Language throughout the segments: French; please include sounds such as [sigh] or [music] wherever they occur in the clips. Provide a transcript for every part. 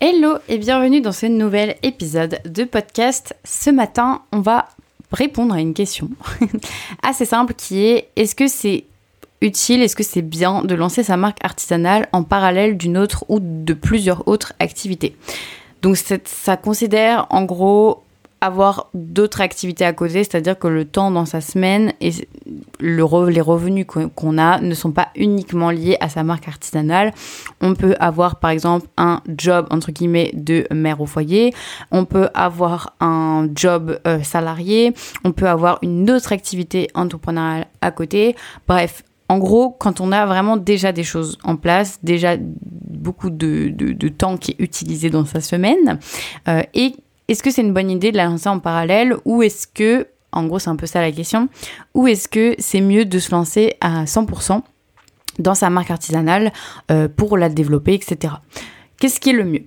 Hello et bienvenue dans ce nouvel épisode de podcast. Ce matin, on va répondre à une question [laughs] assez simple qui est est-ce que c'est utile, est-ce que c'est bien de lancer sa marque artisanale en parallèle d'une autre ou de plusieurs autres activités? Donc ça considère en gros avoir d'autres activités à côté, c'est-à-dire que le temps dans sa semaine et le les revenus qu'on a ne sont pas uniquement liés à sa marque artisanale. On peut avoir par exemple un job entre guillemets de mère au foyer, on peut avoir un job euh, salarié, on peut avoir une autre activité entrepreneuriale à côté. Bref, en gros, quand on a vraiment déjà des choses en place, déjà beaucoup de, de, temps qui est utilisé dans sa semaine, euh, et est-ce que c'est une bonne idée de la lancer en parallèle ou est-ce que, en gros c'est un peu ça la question, ou est-ce que c'est mieux de se lancer à 100% dans sa marque artisanale euh, pour la développer, etc. Qu'est-ce qui est le mieux?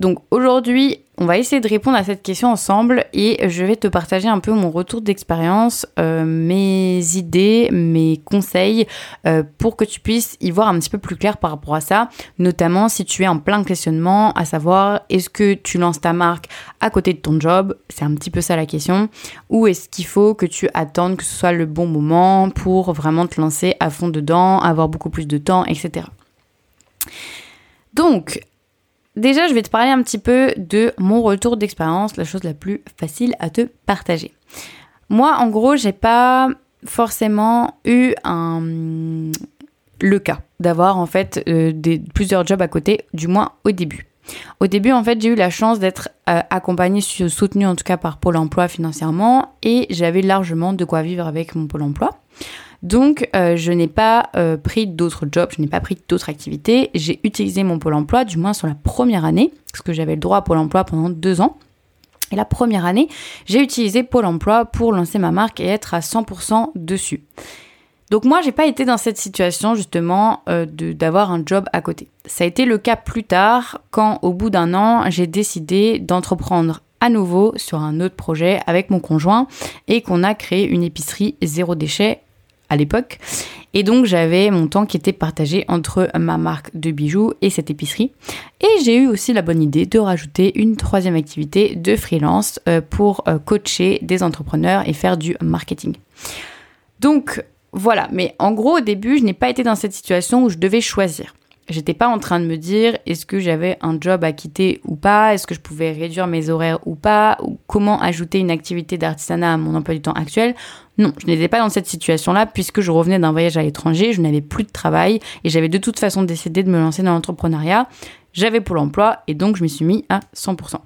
Donc aujourd'hui, on va essayer de répondre à cette question ensemble et je vais te partager un peu mon retour d'expérience, euh, mes idées, mes conseils euh, pour que tu puisses y voir un petit peu plus clair par rapport à ça, notamment si tu es en plein questionnement, à savoir est-ce que tu lances ta marque à côté de ton job, c'est un petit peu ça la question, ou est-ce qu'il faut que tu attendes que ce soit le bon moment pour vraiment te lancer à fond dedans, avoir beaucoup plus de temps, etc. Donc, Déjà, je vais te parler un petit peu de mon retour d'expérience, la chose la plus facile à te partager. Moi, en gros, j'ai pas forcément eu le cas d'avoir en fait euh, plusieurs jobs à côté, du moins au début. Au début, en fait, j'ai eu la chance d'être euh, accompagnée, soutenue en tout cas par Pôle Emploi financièrement, et j'avais largement de quoi vivre avec mon Pôle Emploi. Donc, euh, je n'ai pas euh, pris d'autres jobs, je n'ai pas pris d'autres activités. J'ai utilisé mon pôle emploi, du moins sur la première année, parce que j'avais le droit à pôle emploi pendant deux ans. Et la première année, j'ai utilisé Pôle emploi pour lancer ma marque et être à 100% dessus. Donc moi, j'ai pas été dans cette situation justement euh, d'avoir un job à côté. Ça a été le cas plus tard quand, au bout d'un an, j'ai décidé d'entreprendre à nouveau sur un autre projet avec mon conjoint et qu'on a créé une épicerie zéro déchet à l'époque. Et donc j'avais mon temps qui était partagé entre ma marque de bijoux et cette épicerie. Et j'ai eu aussi la bonne idée de rajouter une troisième activité de freelance euh, pour euh, coacher des entrepreneurs et faire du marketing. Donc voilà, mais en gros au début je n'ai pas été dans cette situation où je devais choisir. J'étais pas en train de me dire est-ce que j'avais un job à quitter ou pas, est-ce que je pouvais réduire mes horaires ou pas, ou comment ajouter une activité d'artisanat à mon emploi du temps actuel? Non, je n'étais pas dans cette situation-là puisque je revenais d'un voyage à l'étranger, je n'avais plus de travail et j'avais de toute façon décidé de me lancer dans l'entrepreneuriat. J'avais pour l'emploi et donc je me suis mis à 100%.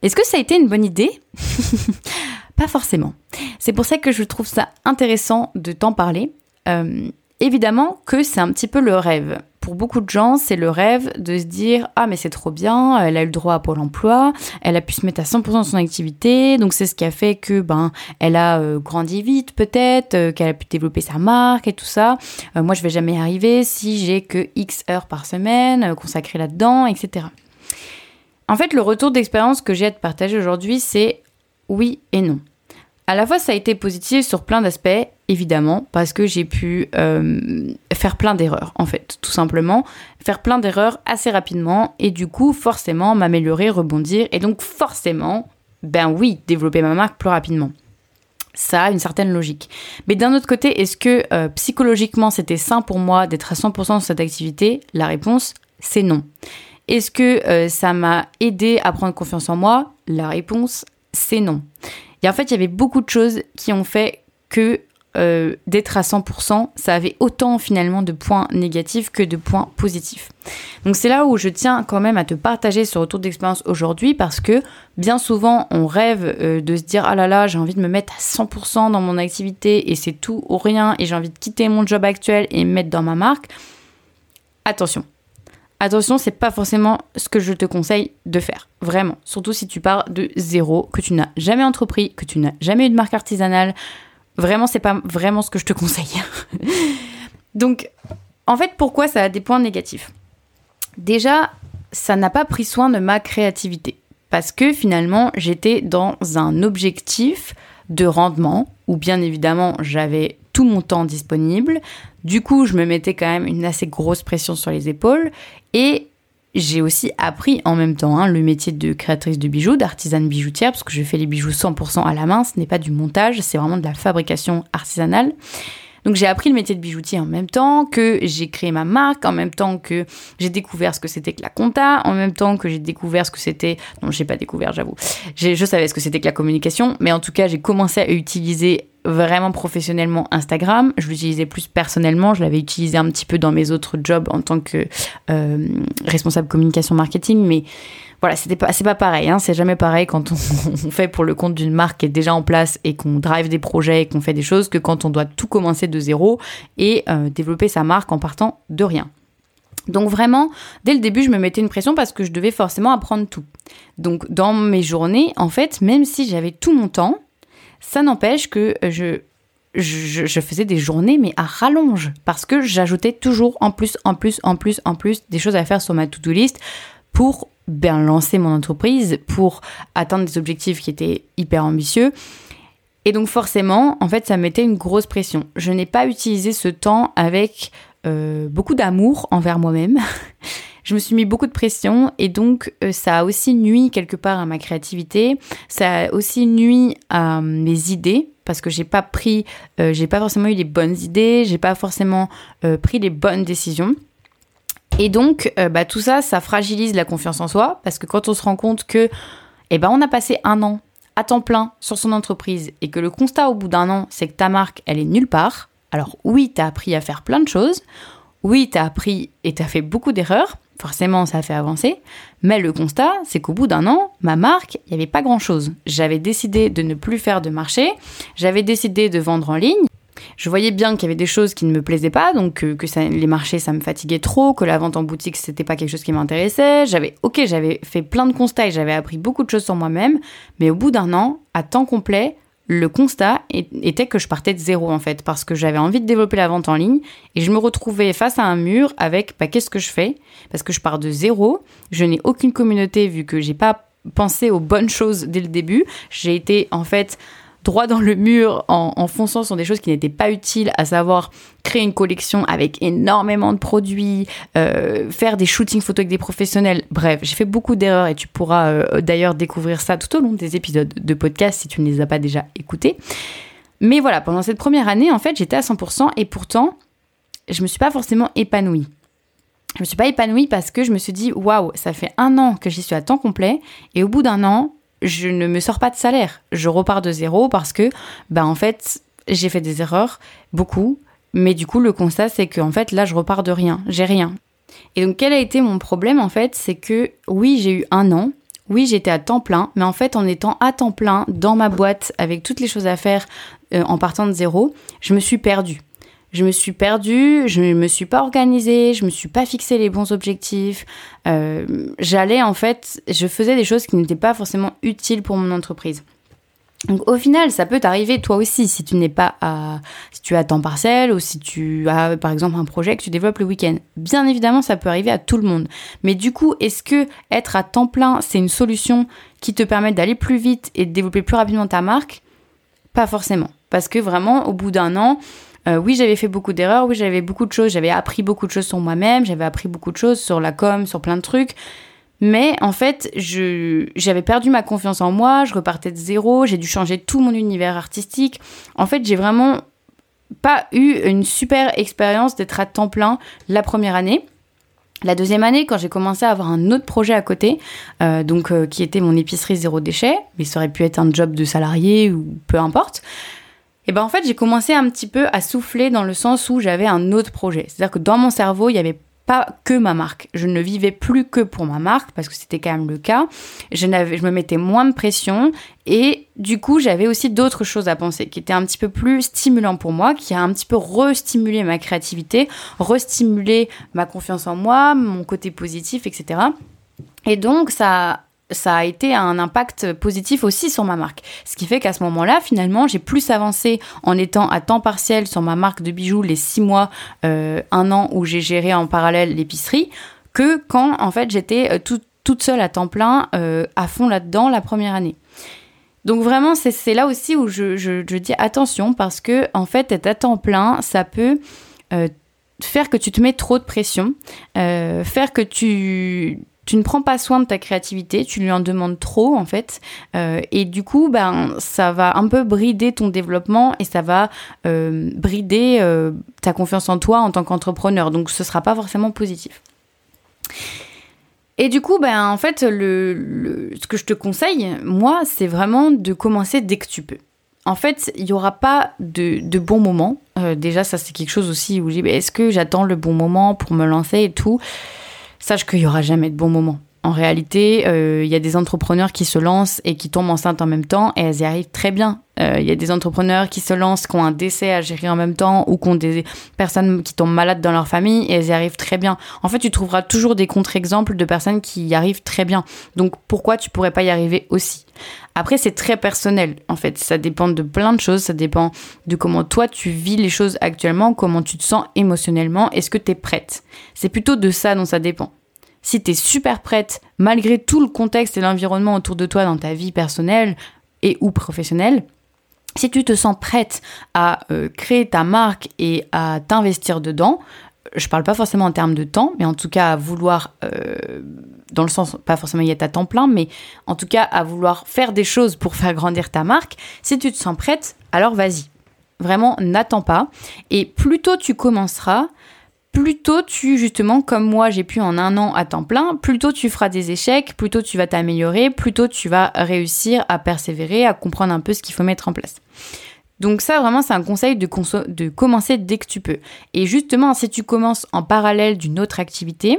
Est-ce que ça a été une bonne idée? [laughs] Pas forcément. C'est pour ça que je trouve ça intéressant de t'en parler. Euh, évidemment que c'est un petit peu le rêve pour beaucoup de gens, c'est le rêve de se dire ah mais c'est trop bien, elle a eu le droit à Pôle Emploi, elle a pu se mettre à 100% de son activité, donc c'est ce qui a fait que ben elle a euh, grandi vite peut-être, euh, qu'elle a pu développer sa marque et tout ça. Euh, moi je vais jamais y arriver si j'ai que X heures par semaine consacrées là-dedans, etc. En fait, le retour d'expérience que j'ai à te partager aujourd'hui, c'est oui et non. À la fois, ça a été positif sur plein d'aspects, évidemment, parce que j'ai pu faire plein d'erreurs, en fait, tout simplement. Faire plein d'erreurs assez rapidement, et du coup, forcément, m'améliorer, rebondir, et donc forcément, ben oui, développer ma marque plus rapidement. Ça a une certaine logique. Mais d'un autre côté, est-ce que euh, psychologiquement, c'était sain pour moi d'être à 100% dans cette activité? La réponse, c'est non. Est-ce que euh, ça m'a aidé à prendre confiance en moi? La réponse, c'est non. Et en fait, il y avait beaucoup de choses qui ont fait que euh, d'être à 100%, ça avait autant finalement de points négatifs que de points positifs. Donc c'est là où je tiens quand même à te partager ce retour d'expérience aujourd'hui parce que bien souvent on rêve euh, de se dire ah là là j'ai envie de me mettre à 100% dans mon activité et c'est tout ou rien et j'ai envie de quitter mon job actuel et me mettre dans ma marque. Attention, Attention, c'est pas forcément ce que je te conseille de faire. Vraiment. Surtout si tu pars de zéro, que tu n'as jamais entrepris, que tu n'as jamais eu de marque artisanale. Vraiment, c'est pas vraiment ce que je te [laughs] conseille. Donc, en fait, pourquoi ça a des points négatifs? Déjà, ça n'a pas pris soin de ma créativité. Parce que finalement, j'étais dans un objectif de rendement, où bien évidemment, j'avais tout mon temps disponible. Du coup, je me mettais quand même une assez grosse pression sur les épaules. Et j'ai aussi appris en même temps hein, le métier de créatrice de bijoux, d'artisane bijoutière, parce que je fais les bijoux 100% à la main, ce n'est pas du montage, c'est vraiment de la fabrication artisanale. Donc j'ai appris le métier de bijoutier en même temps que j'ai créé ma marque, en même temps que j'ai découvert ce que c'était que la compta, en même temps que j'ai découvert ce que c'était... Non, j'ai pas découvert, j'avoue. Je savais ce que c'était que la communication, mais en tout cas, j'ai commencé à utiliser vraiment professionnellement Instagram. Je l'utilisais plus personnellement. Je l'avais utilisé un petit peu dans mes autres jobs en tant que euh, responsable communication marketing, mais voilà, c'était pas, c'est pas pareil. Hein, c'est jamais pareil quand [laughs] on, fait pour le compte d'une marque qui est déjà en place et qu'on drive des projets et qu'on fait des choses que quand on doit tout commencer de zéro et euh, développer sa marque en partant de rien. Donc vraiment, dès le début, je me mettais une pression parce que je devais forcément apprendre tout. Donc dans mes journées, en fait, même si j'avais tout mon temps, ça n'empêche que je, je, je, faisais des journées, mais à rallonge, parce que j'ajoutais toujours en plus, en plus, en plus, en plus des choses à faire sur ma to-do list pour bien lancer mon entreprise, pour atteindre des objectifs qui étaient hyper ambitieux. Et donc forcément, en fait, ça mettait une grosse pression. Je n'ai pas utilisé ce temps avec euh, beaucoup d'amour envers moi-même. Je me suis mis beaucoup de pression et donc euh, ça a aussi nuit quelque part à ma créativité. Ça a aussi nuit à mes idées parce que j'ai pas pris, euh, j'ai pas forcément eu les bonnes idées, j'ai pas forcément pris les bonnes décisions. Et donc, euh, bah, tout ça, ça fragilise la confiance en soi, parce que quand on se rend compte que, eh ben, on a passé un an à temps plein sur son entreprise, et que le constat au bout d'un an, c'est que ta marque, elle est nulle part. Alors oui, t'as appris à faire plein de choses, oui, t'as appris et t'as fait beaucoup d'erreurs, forcément ça a fait avancer, mais le constat, c'est qu'au bout d'un an, ma marque, il n'y avait pas grand-chose. J'avais décidé de ne plus faire de marché, j'avais décidé de vendre en ligne, je voyais bien qu'il y avait des choses qui ne me plaisaient pas, donc euh, que, les marchés ça me fatiguait trop, que la vente en boutique c'était pas quelque chose qui m'intéressait. J'avais, ok, j'avais fait plein de constats et j'avais appris beaucoup de choses sur moi-même, mais au bout d'un an, à temps complet, le constat était que je partais de zéro en fait, parce que j'avais envie de développer la vente en ligne et je me retrouvais face à un mur avec bah, qu'est-ce que je fais? Parce que je pars de zéro, je n'ai aucune communauté vu que j'ai pas pensé aux bonnes choses dès le début. J'ai été en fait droit dans le mur en, fonçant sur des choses qui n'étaient pas utiles, à savoir créer une collection avec énormément de produits, euh, faire des shootings photos avec des professionnels. Bref, j'ai fait beaucoup d'erreurs et tu pourras euh, d'ailleurs découvrir ça tout au long des épisodes de podcast si tu ne les as pas déjà écoutés. Mais voilà, pendant cette première année, en fait, j'étais à 100% et pourtant, je me suis pas forcément épanouie. Je me suis pas épanouie parce que je me suis dit, waouh, ça fait un an que j'y suis à temps complet et au bout d'un an, je ne me sors pas de salaire. Je repars de zéro parce que, bah, en fait, j'ai fait des erreurs, beaucoup. Mais du coup, le constat, c'est que, en fait, là, je repars de rien. J'ai rien. Et donc, quel a été mon problème, en fait C'est que, oui, j'ai eu un an. Oui, j'étais à temps plein. Mais en fait, en étant à temps plein dans ma boîte, avec toutes les choses à faire, euh, en partant de zéro, je me suis perdue je me suis perdue, je ne me suis pas organisée, je me suis pas fixé les bons objectifs. Euh, j'allais en fait, je faisais des choses qui n'étaient pas forcément utiles pour mon entreprise. Donc au final, ça peut t'arriver toi aussi si tu n'es pas à, si tu as temps partiel ou si tu as par exemple un projet que tu développes le week-end. Bien évidemment, ça peut arriver à tout le monde. Mais du coup, est-ce que être à temps plein, c'est une solution qui te permet d'aller plus vite et de développer plus rapidement ta marque? Pas forcément, parce que vraiment, au bout d'un an, euh, oui, j'avais fait beaucoup d'erreurs, oui, j'avais beaucoup de choses, j'avais appris beaucoup de choses sur moi-même, j'avais appris beaucoup de choses sur la com, sur plein de trucs. Mais en fait, j'avais perdu ma confiance en moi, je repartais de zéro, j'ai dû changer tout mon univers artistique. En fait, j'ai vraiment pas eu une super expérience d'être à temps plein la première année. La deuxième année, quand j'ai commencé à avoir un autre projet à côté, euh, donc euh, qui était mon épicerie zéro déchet, mais ça aurait pu être un job de salarié ou peu importe, et ben en fait j'ai commencé un petit peu à souffler dans le sens où j'avais un autre projet. C'est-à-dire que dans mon cerveau il n'y avait pas que ma marque. Je ne vivais plus que pour ma marque parce que c'était quand même le cas. Je, me mettais moins de pression et du coup j'avais aussi d'autres choses à penser qui étaient un petit peu plus stimulants pour moi, qui a un petit peu restimulé ma créativité, restimulé ma confiance en moi, mon côté positif, etc. Et donc ça ça a été un impact positif aussi sur ma marque. Ce qui fait qu'à ce moment-là, finalement, j'ai plus avancé en étant à temps partiel sur ma marque de bijoux les six mois, euh, un an où j'ai géré en parallèle l'épicerie, que quand en fait j'étais euh, toute seule à temps plein, euh, à fond là-dedans la première année. Donc vraiment, c'est là aussi où je, je, dis attention parce que en fait, être à temps plein, ça peut faire que tu te mets trop de pression, faire que tu tu ne prends pas soin de ta créativité, tu lui en demandes trop en fait, euh, et du coup, ben, ça va un peu brider ton développement et ça va euh, brider euh, ta confiance en toi en tant qu'entrepreneur. Donc, ce sera pas forcément positif. Et du coup, ben, en fait, le, ce que je te conseille, moi, c'est vraiment de commencer dès que tu peux. En fait, il n'y aura pas de, bons moments. déjà, ça, c'est quelque chose aussi où je dis, ben, est-ce que j'attends le bon moment pour me lancer et tout? Sache qu'il y aura jamais de bons moments. En réalité, euh, il y a des entrepreneurs qui se lancent et qui tombent enceintes en même temps et elles y arrivent très bien. Euh, il y a des entrepreneurs qui se lancent, qui ont un décès à gérer en même temps ou qui ont des personnes qui tombent malades dans leur famille et elles y arrivent très bien. En fait, tu trouveras toujours des contre-exemples de personnes qui y arrivent très bien. Donc pourquoi tu pourrais pas y arriver aussi? Après, c'est très personnel. En fait, ça dépend de plein de choses. Ça dépend de comment toi tu vis les choses actuellement, comment tu te sens émotionnellement. Est-ce que tu es prête? C'est plutôt de ça dont ça dépend si tu es super prête, malgré tout le contexte et l'environnement autour de toi dans ta vie personnelle et ou professionnelle, si tu te sens prête à euh, créer ta marque et à t'investir dedans, je parle pas forcément en termes de temps, mais en tout cas à vouloir, euh, dans le sens, pas forcément y être à temps plein, mais en tout cas à vouloir faire des choses pour faire grandir ta marque, si tu te sens prête, alors vas-y. Vraiment, n'attends pas. Et plus tôt tu commenceras, plutôt tu, justement, comme moi j'ai pu en un an à temps plein, plutôt tu feras des échecs, plutôt tu vas t'améliorer, plutôt tu vas réussir à persévérer, à comprendre un peu ce qu'il faut mettre en place. Donc ça, vraiment, c'est un conseil de, commencer dès que tu peux. Et justement, si tu commences en parallèle d'une autre activité,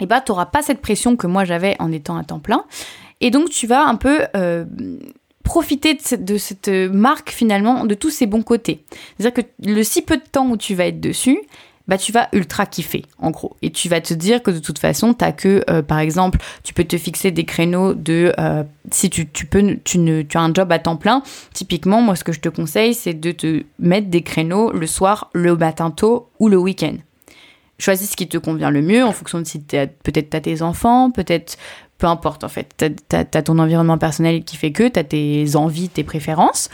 eh ben, tu n'auras pas cette pression que moi j'avais en étant à temps plein. Et donc, tu vas un peu... Euh, profiter de cette, de cette, marque finalement de tous ses bons côtés. C'est-à-dire que le si peu de temps où tu vas être dessus, bah tu vas ultra kiffer en gros. Et tu vas te dire que de toute façon t'as que euh, par exemple tu peux te fixer des créneaux de euh, si tu, tu peux tu ne tu as un job à temps plein typiquement moi ce que je te conseille c'est de te mettre des créneaux le soir le matin tôt ou le week-end. Choisis ce qui te convient le mieux en fonction de si peut-être t'as tes enfants peut-être peu importe en fait. T'as as, ton environnement personnel qui fait que t'as tes envies tes préférences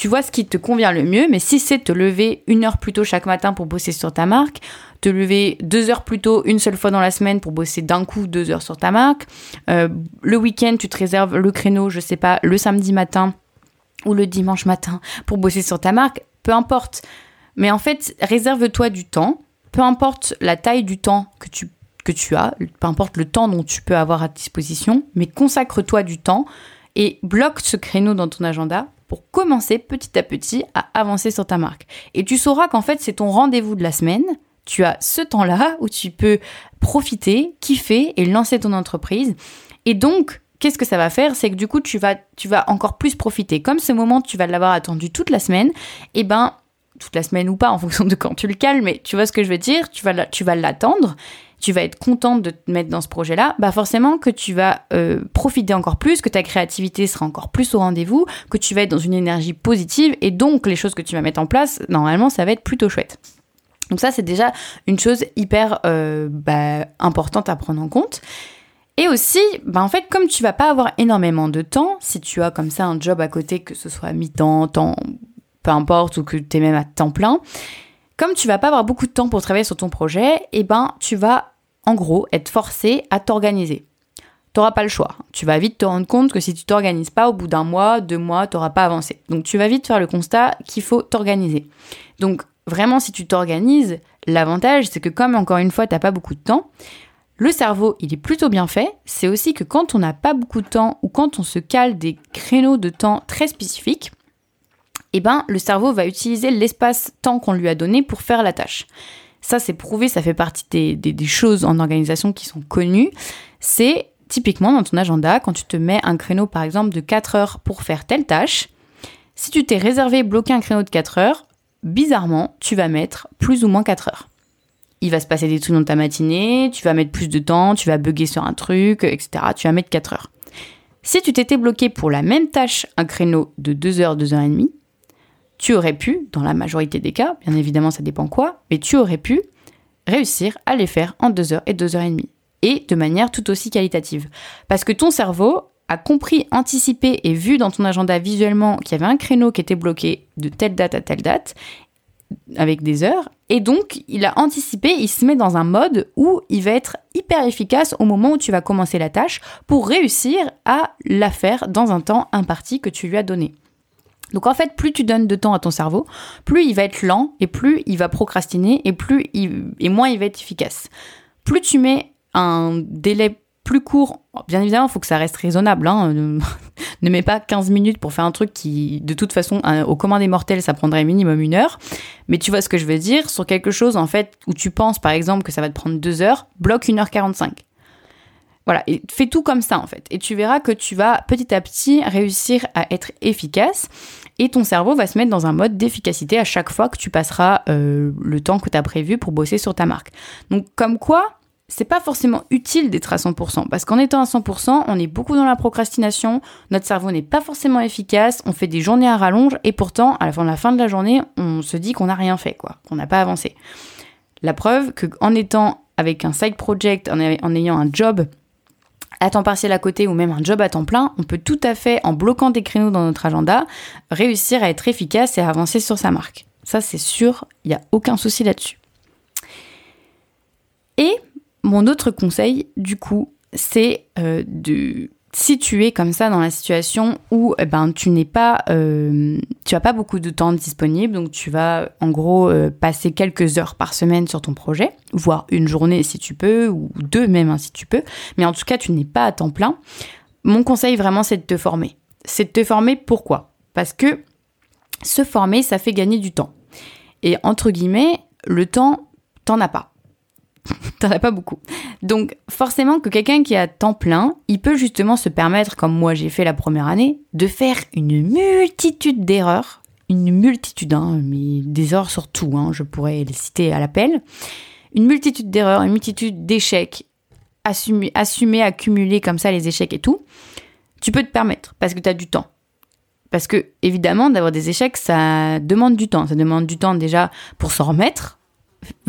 tu vois ce qui te convient le mieux, mais si c'est te lever une heure plus tôt chaque matin pour bosser sur ta marque, te lever deux heures plus tôt une seule fois dans la semaine pour bosser d'un coup deux heures sur ta marque, euh, le week-end tu te réserves le créneau, je sais pas, le samedi matin ou le dimanche matin pour bosser sur ta marque, peu importe. Mais en fait, réserve-toi du temps, peu importe la taille du temps que tu, que tu as, peu importe le temps dont tu peux avoir à disposition, mais consacre-toi du temps et bloque ce créneau dans ton agenda pour commencer petit à petit à avancer sur ta marque. Et tu sauras qu'en fait, c'est ton rendez-vous de la semaine. Tu as ce temps-là où tu peux profiter, kiffer et lancer ton entreprise. Et donc, qu'est-ce que ça va faire? C'est que du coup, tu vas, tu vas encore plus profiter. Comme ce moment, tu vas l'avoir attendu toute la semaine, et eh ben, toute la semaine ou pas, en fonction de quand tu le cales, mais tu vois ce que je veux dire, tu vas l'attendre tu vas être contente de te mettre dans ce projet-là, bah forcément que tu vas euh, profiter encore plus, que ta créativité sera encore plus au rendez-vous, que tu vas être dans une énergie positive et donc les choses que tu vas mettre en place, normalement, ça va être plutôt chouette. Donc ça, c'est déjà une chose hyper euh, bah, importante à prendre en compte. Et aussi, bah en fait, comme tu vas pas avoir énormément de temps, si tu as comme ça un job à côté, que ce soit mi-temps, temps, peu importe, ou que tu es même à temps plein, comme tu vas pas avoir beaucoup de temps pour travailler sur ton projet, eh ben, tu vas, en gros, être forcé à t'organiser. T'auras pas le choix. Tu vas vite te rendre compte que si tu t'organises pas, au bout d'un mois, deux mois, tu n'auras pas avancé. Donc tu vas vite faire le constat qu'il faut t'organiser. Donc vraiment, si tu t'organises, l'avantage, c'est que comme encore une fois, tu n'as pas beaucoup de temps, le cerveau, il est plutôt bien fait. C'est aussi que quand on n'a pas beaucoup de temps ou quand on se cale des créneaux de temps très spécifiques, eh ben, le cerveau va utiliser l'espace-temps qu'on lui a donné pour faire la tâche. Ça, c'est prouvé, ça fait partie des, choses en organisation qui sont connues. C'est typiquement dans ton agenda, quand tu te mets un créneau, par exemple, de 4 heures pour faire telle tâche, si tu t'es réservé, bloqué un créneau de 4 heures, bizarrement, tu vas mettre plus ou moins 4 heures. Il va se passer des trucs dans ta matinée, tu vas mettre plus de temps, tu vas bugger sur un truc, etc. Tu vas mettre 4 heures. Si tu t'étais bloqué pour la même tâche un créneau de 2 heures, 2 heures et demie, tu aurais pu, dans la majorité des cas, bien évidemment ça dépend quoi, mais tu aurais pu réussir à les faire en 2 heures et 2 heures et demie. Et de manière tout aussi qualitative. Parce que ton cerveau a compris, anticipé et vu dans ton agenda visuellement qu'il y avait un créneau qui était bloqué de telle date à telle date. avec des heures. Et donc, il a anticipé, il se met dans un mode où il va être hyper efficace au moment où tu vas commencer la tâche pour réussir à la faire dans un temps imparti que tu lui as donné. Donc en fait, plus tu donnes de temps à ton cerveau, plus il va être lent et plus il va procrastiner et plus et moins il va être efficace. Plus tu mets un délai plus court, bien évidemment, il faut que ça reste raisonnable. Hein, ne [laughs] mets pas 15 minutes pour faire un truc qui, de toute façon, au commun des mortels, ça prendrait minimum une heure. Mais tu vois ce que je veux dire? Sur quelque chose, en fait, où tu penses, par exemple, que ça va te prendre deux heures, bloque 1h45. Voilà, fais tout comme ça, en fait. Et tu verras que tu vas petit à petit réussir à être efficace et ton cerveau va se mettre dans un mode d'efficacité à chaque fois que tu passeras euh, le temps que tu as prévu pour bosser sur ta marque. Donc comme quoi, c'est pas forcément utile d'être à 100%, parce qu'en étant à 100%, on est beaucoup dans la procrastination, notre cerveau n'est pas forcément efficace, on fait des journées à rallonge, et pourtant, à la fin de la, journée, on se dit qu'on n'a rien fait, quoi, qu'on n'a pas avancé. La preuve qu'en étant avec un side project, en ayant un job à temps partiel à côté ou même un job à temps plein, on peut tout à fait, en bloquant des créneaux dans notre agenda, réussir à être efficace et à avancer sur sa marque. Ça, c'est sûr, il n'y a aucun souci là-dessus. Et mon autre conseil, du coup, c'est euh, de si tu es comme ça dans la situation où eh ben tu n'es pas euh, tu as pas beaucoup de temps disponible donc tu vas en gros euh, passer quelques heures par semaine sur ton projet voire une journée si tu peux ou deux même hein, si tu peux mais en tout cas tu n'es pas à temps plein. Mon conseil vraiment c'est de te former. C'est de te former pourquoi? Parce que se former ça fait gagner du temps. Et entre guillemets le temps t'en as pas [laughs] T'en as pas beaucoup. Donc forcément que quelqu'un qui a temps plein, il peut justement se permettre, comme moi j'ai fait la première année, de faire une multitude d'erreurs. Une multitude, hein, mais des erreurs sur tout, hein, je pourrais les citer à l'appel. Une multitude d'erreurs, une multitude d'échecs, assumer, assumer, accumuler comme ça les échecs et tout. Tu peux te permettre parce que tu as du temps. Parce que, évidemment, d'avoir des échecs, ça demande du temps. Ça demande du temps déjà pour s'en remettre,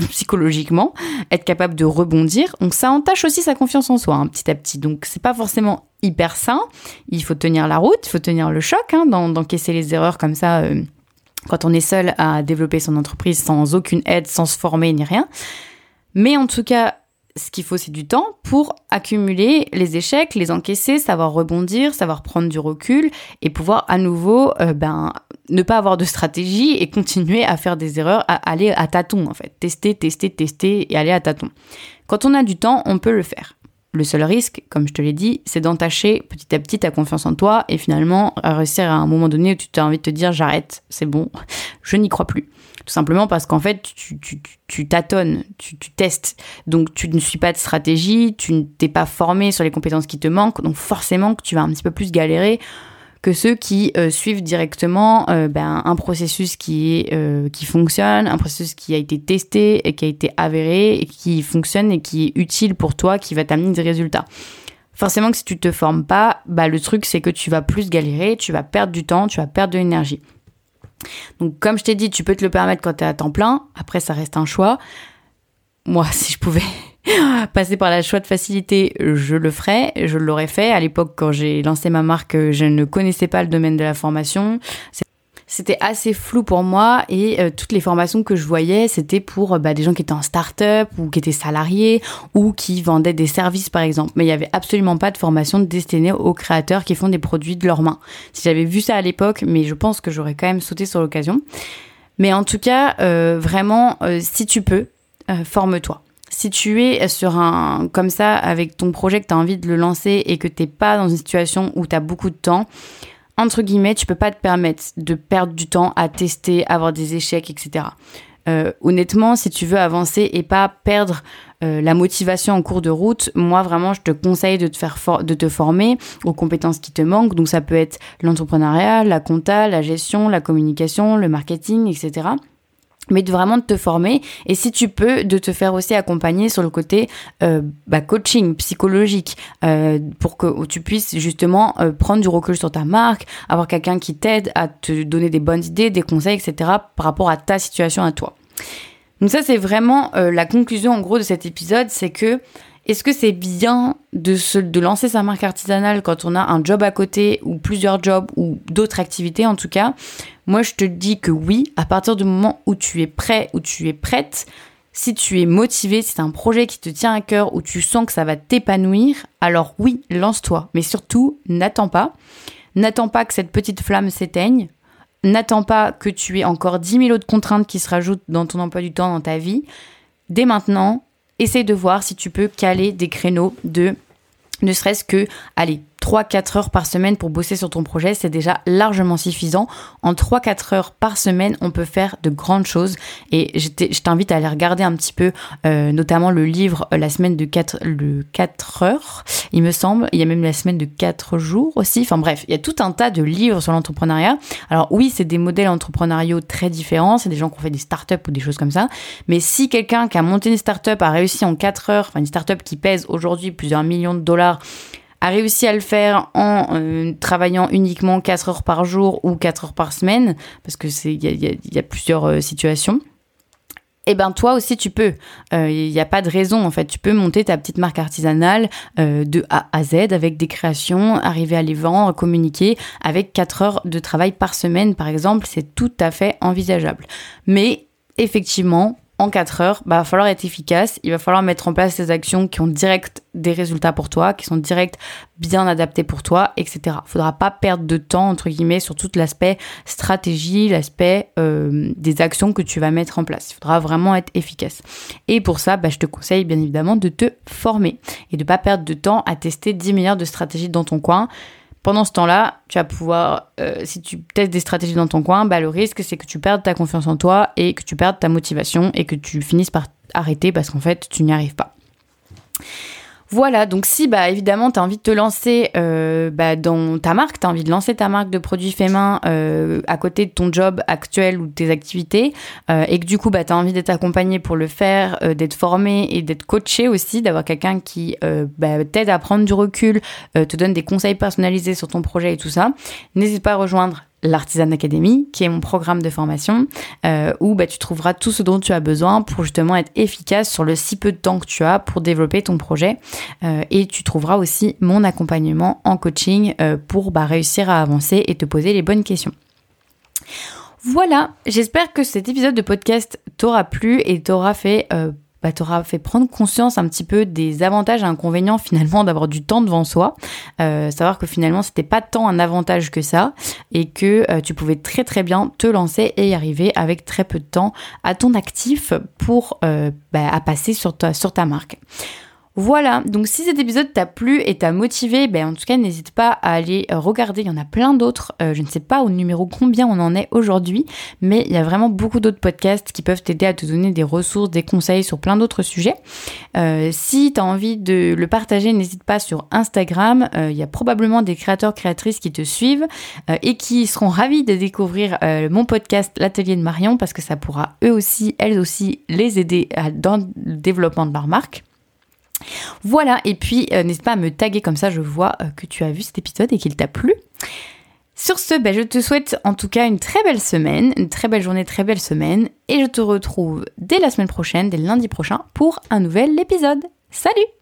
psychologiquement, être capable de rebondir. Donc ça entache aussi sa confiance en soi, hein, petit à petit. Donc c'est pas forcément hyper sain. Il faut tenir la route, il faut tenir le choc, hein, d'encaisser les erreurs comme ça. Euh, quand on est seul à développer son entreprise sans aucune aide, sans se former ni rien. Mais en tout cas, ce qu'il faut, c'est du temps pour accumuler les échecs, les encaisser, savoir rebondir, savoir prendre du recul et pouvoir à nouveau euh, ben, ne pas avoir de stratégie et continuer à faire des erreurs, à aller à tâtons en fait. Tester, tester, tester et aller à tâtons. Quand on a du temps, on peut le faire. Le seul risque, comme je te l'ai dit, c'est d'entacher petit à petit ta confiance en toi et finalement réussir à un moment donné où tu as envie de te dire j'arrête, c'est bon, [laughs] je n'y crois plus. Tout simplement parce qu'en fait, tu, tu, tu tâtonnes, tu, tu, testes. Donc, tu ne suis pas de stratégie, tu ne t'es pas formé sur les compétences qui te manquent. Donc, forcément que tu vas un petit peu plus galérer que ceux qui euh, suivent directement euh, ben, un processus qui, est, euh, qui fonctionne, un processus qui a été testé et qui a été avéré et qui fonctionne et qui est utile pour toi, qui va t'amener des résultats. Forcément que si tu te formes pas, bah, le truc c'est que tu vas plus galérer, tu vas perdre du temps, tu vas perdre de l'énergie. Donc comme je t'ai dit, tu peux te le permettre quand tu es à temps plein, après ça reste un choix. Moi, [laughs] si je pouvais [laughs] passer par la choix de facilité, je le ferais, je l'aurais fait. À l'époque, quand j'ai lancé ma marque, je ne connaissais pas le domaine de la formation. C'était assez flou pour moi et euh, toutes les formations que je voyais, c'était pour bah, des gens qui étaient en start-up ou qui étaient salariés ou qui vendaient des services par exemple. Mais il n'y avait absolument pas de formation destinée aux créateurs qui font des produits de leurs mains. Si j'avais vu ça à l'époque, mais je pense que j'aurais quand même sauté sur l'occasion. Mais en tout cas, euh, vraiment, euh, si tu peux, forme-toi si tu es sur un comme ça avec ton projet que tu as envie de le lancer et que tu n'es pas dans une situation où tu as beaucoup de temps, entre guillemets, tu peux pas te permettre de perdre du temps à tester, avoir des échecs, etc. Euh, honnêtement, si tu veux avancer et pas perdre euh, la motivation en cours de route, moi vraiment, je te conseille de te faire de te former aux compétences qui te manquent. Donc ça peut être l'entrepreneuriat, la compta, la gestion, la communication, le marketing, etc mais de vraiment de te former. Et si tu peux de te faire aussi accompagner sur le côté euh, bah, coaching psychologique euh, pour que tu puisses justement euh, prendre du recul sur ta marque avoir quelqu'un qui t'aide à te donner des bonnes idées des conseils etc par rapport à ta situation à toi. Donc ça c'est vraiment la conclusion en gros de cet épisode c'est que Est-ce que c'est bien de, se, de lancer sa marque artisanale quand on a un job à côté ou plusieurs jobs ou d'autres activités en tout cas? Moi je te dis que oui, à partir du moment où tu es prêt, où tu es prête, si tu es motivé, si c'est un projet qui te tient à cœur, où tu sens que ça va t'épanouir, alors oui, lance-toi. Mais surtout, n'attends pas. N'attends pas que cette petite flamme s'éteigne. N'attends pas que tu aies encore 10 000 autres contraintes qui se rajoutent dans ton emploi du temps, dans ta vie. Dès maintenant, essaye de voir si tu peux caler des créneaux de ne serait-ce que, allez, 3-4 heures par semaine pour bosser sur ton projet, c'est déjà largement suffisant. En 3-4 heures par semaine, on peut faire de grandes choses. Et je t'invite à aller regarder un petit peu, euh, notamment le livre euh, La semaine de 4, le 4 heures, il me semble. Il y a même la semaine de 4 jours aussi. Enfin bref, il y a tout un tas de livres sur l'entrepreneuriat. Alors oui, c'est des modèles entrepreneuriaux très différents. C'est des gens qui ont fait des startups ou des choses comme ça. Mais si quelqu'un qui a monté une startup a réussi en 4 heures, enfin une startup qui pèse aujourd'hui plusieurs millions de dollars, a réussi à le faire en euh, travaillant uniquement 4 heures par jour ou 4 heures par semaine, parce que c'est il y a, plusieurs euh, situations. Eh ben toi aussi tu peux. Il euh, n'y a pas de raison en fait. Tu peux monter ta petite marque artisanale de A à Z avec des créations, arriver à les vendre, communiquer avec 4 heures de travail par semaine par exemple. C'est tout à fait envisageable. Mais effectivement, en 4 heures, bah, il va falloir être efficace, il va falloir mettre en place des actions qui ont direct des résultats pour toi, qui sont direct bien adaptés pour toi, etc. Il faudra pas perdre de temps, entre guillemets, sur tout l'aspect stratégie, l'aspect euh, des actions que tu vas mettre en place. Il faudra vraiment être efficace. Et pour ça, bah, je te conseille bien évidemment de te former et de pas perdre de temps à tester 10 milliards de stratégies dans ton coin. Pendant ce temps-là, tu vas pouvoir, euh, si tu testes des stratégies dans ton coin, bah, le risque c'est que tu perdes ta confiance en toi et que tu perdes ta motivation et que tu finisses par arrêter parce qu'en fait tu n'y arrives pas. Voilà, donc si bah évidemment tu as envie de te lancer euh, bah, dans ta marque, tu as envie de lancer ta marque de produits faits main euh, à côté de ton job actuel ou de tes activités euh, et que du coup bah, tu as envie d'être accompagné pour le faire, d'être formé et d'être coaché aussi, d'avoir quelqu'un qui bah, t'aide à prendre du recul, te donne des conseils personnalisés sur ton projet et tout ça, n'hésite pas à rejoindre l'Artisan Academy, qui est mon programme de formation, euh, où bah, tu trouveras tout ce dont tu as besoin pour justement être efficace sur le si peu de temps que tu as pour développer ton projet. Euh, et tu trouveras aussi mon accompagnement en coaching euh, pour bah, réussir à avancer et te poser les bonnes questions. Voilà, j'espère que cet épisode de podcast t'aura plu et t'aura fait bah, t'auras fait prendre conscience un petit peu des avantages et inconvénients [laughs] finalement d'avoir du temps devant soi. Euh, savoir que finalement c'était pas tant un avantage que ça et que euh, tu pouvais très très bien te lancer et y arriver avec très peu de temps à ton actif pour euh, bah, passer sur ta, sur ta marque. Voilà, donc si cet épisode t'a plu et t'a motivé, ben en tout cas n'hésite pas à aller euh, regarder, il y en a plein d'autres, euh, je ne sais pas au numéro combien on en est aujourd'hui, mais il y a vraiment beaucoup d'autres podcasts qui peuvent t'aider à te donner des ressources, des conseils sur plein d'autres sujets. Euh, si tu as envie de le partager, n'hésite pas sur Instagram, il y a probablement des créateurs, créatrices qui te suivent et qui seront ravis de découvrir mon podcast L'Atelier de Marion parce que ça pourra eux aussi, elles aussi, les aider dans le développement de leur marque. Voilà, et puis euh, n'hésite pas à me taguer comme ça, je vois euh, que tu as vu cet épisode et qu'il t'a plu. Sur ce, ben, je te souhaite en tout cas une très belle semaine, une très belle journée, très belle semaine, et je te retrouve dès la semaine prochaine, dès lundi prochain, pour un nouvel épisode. Salut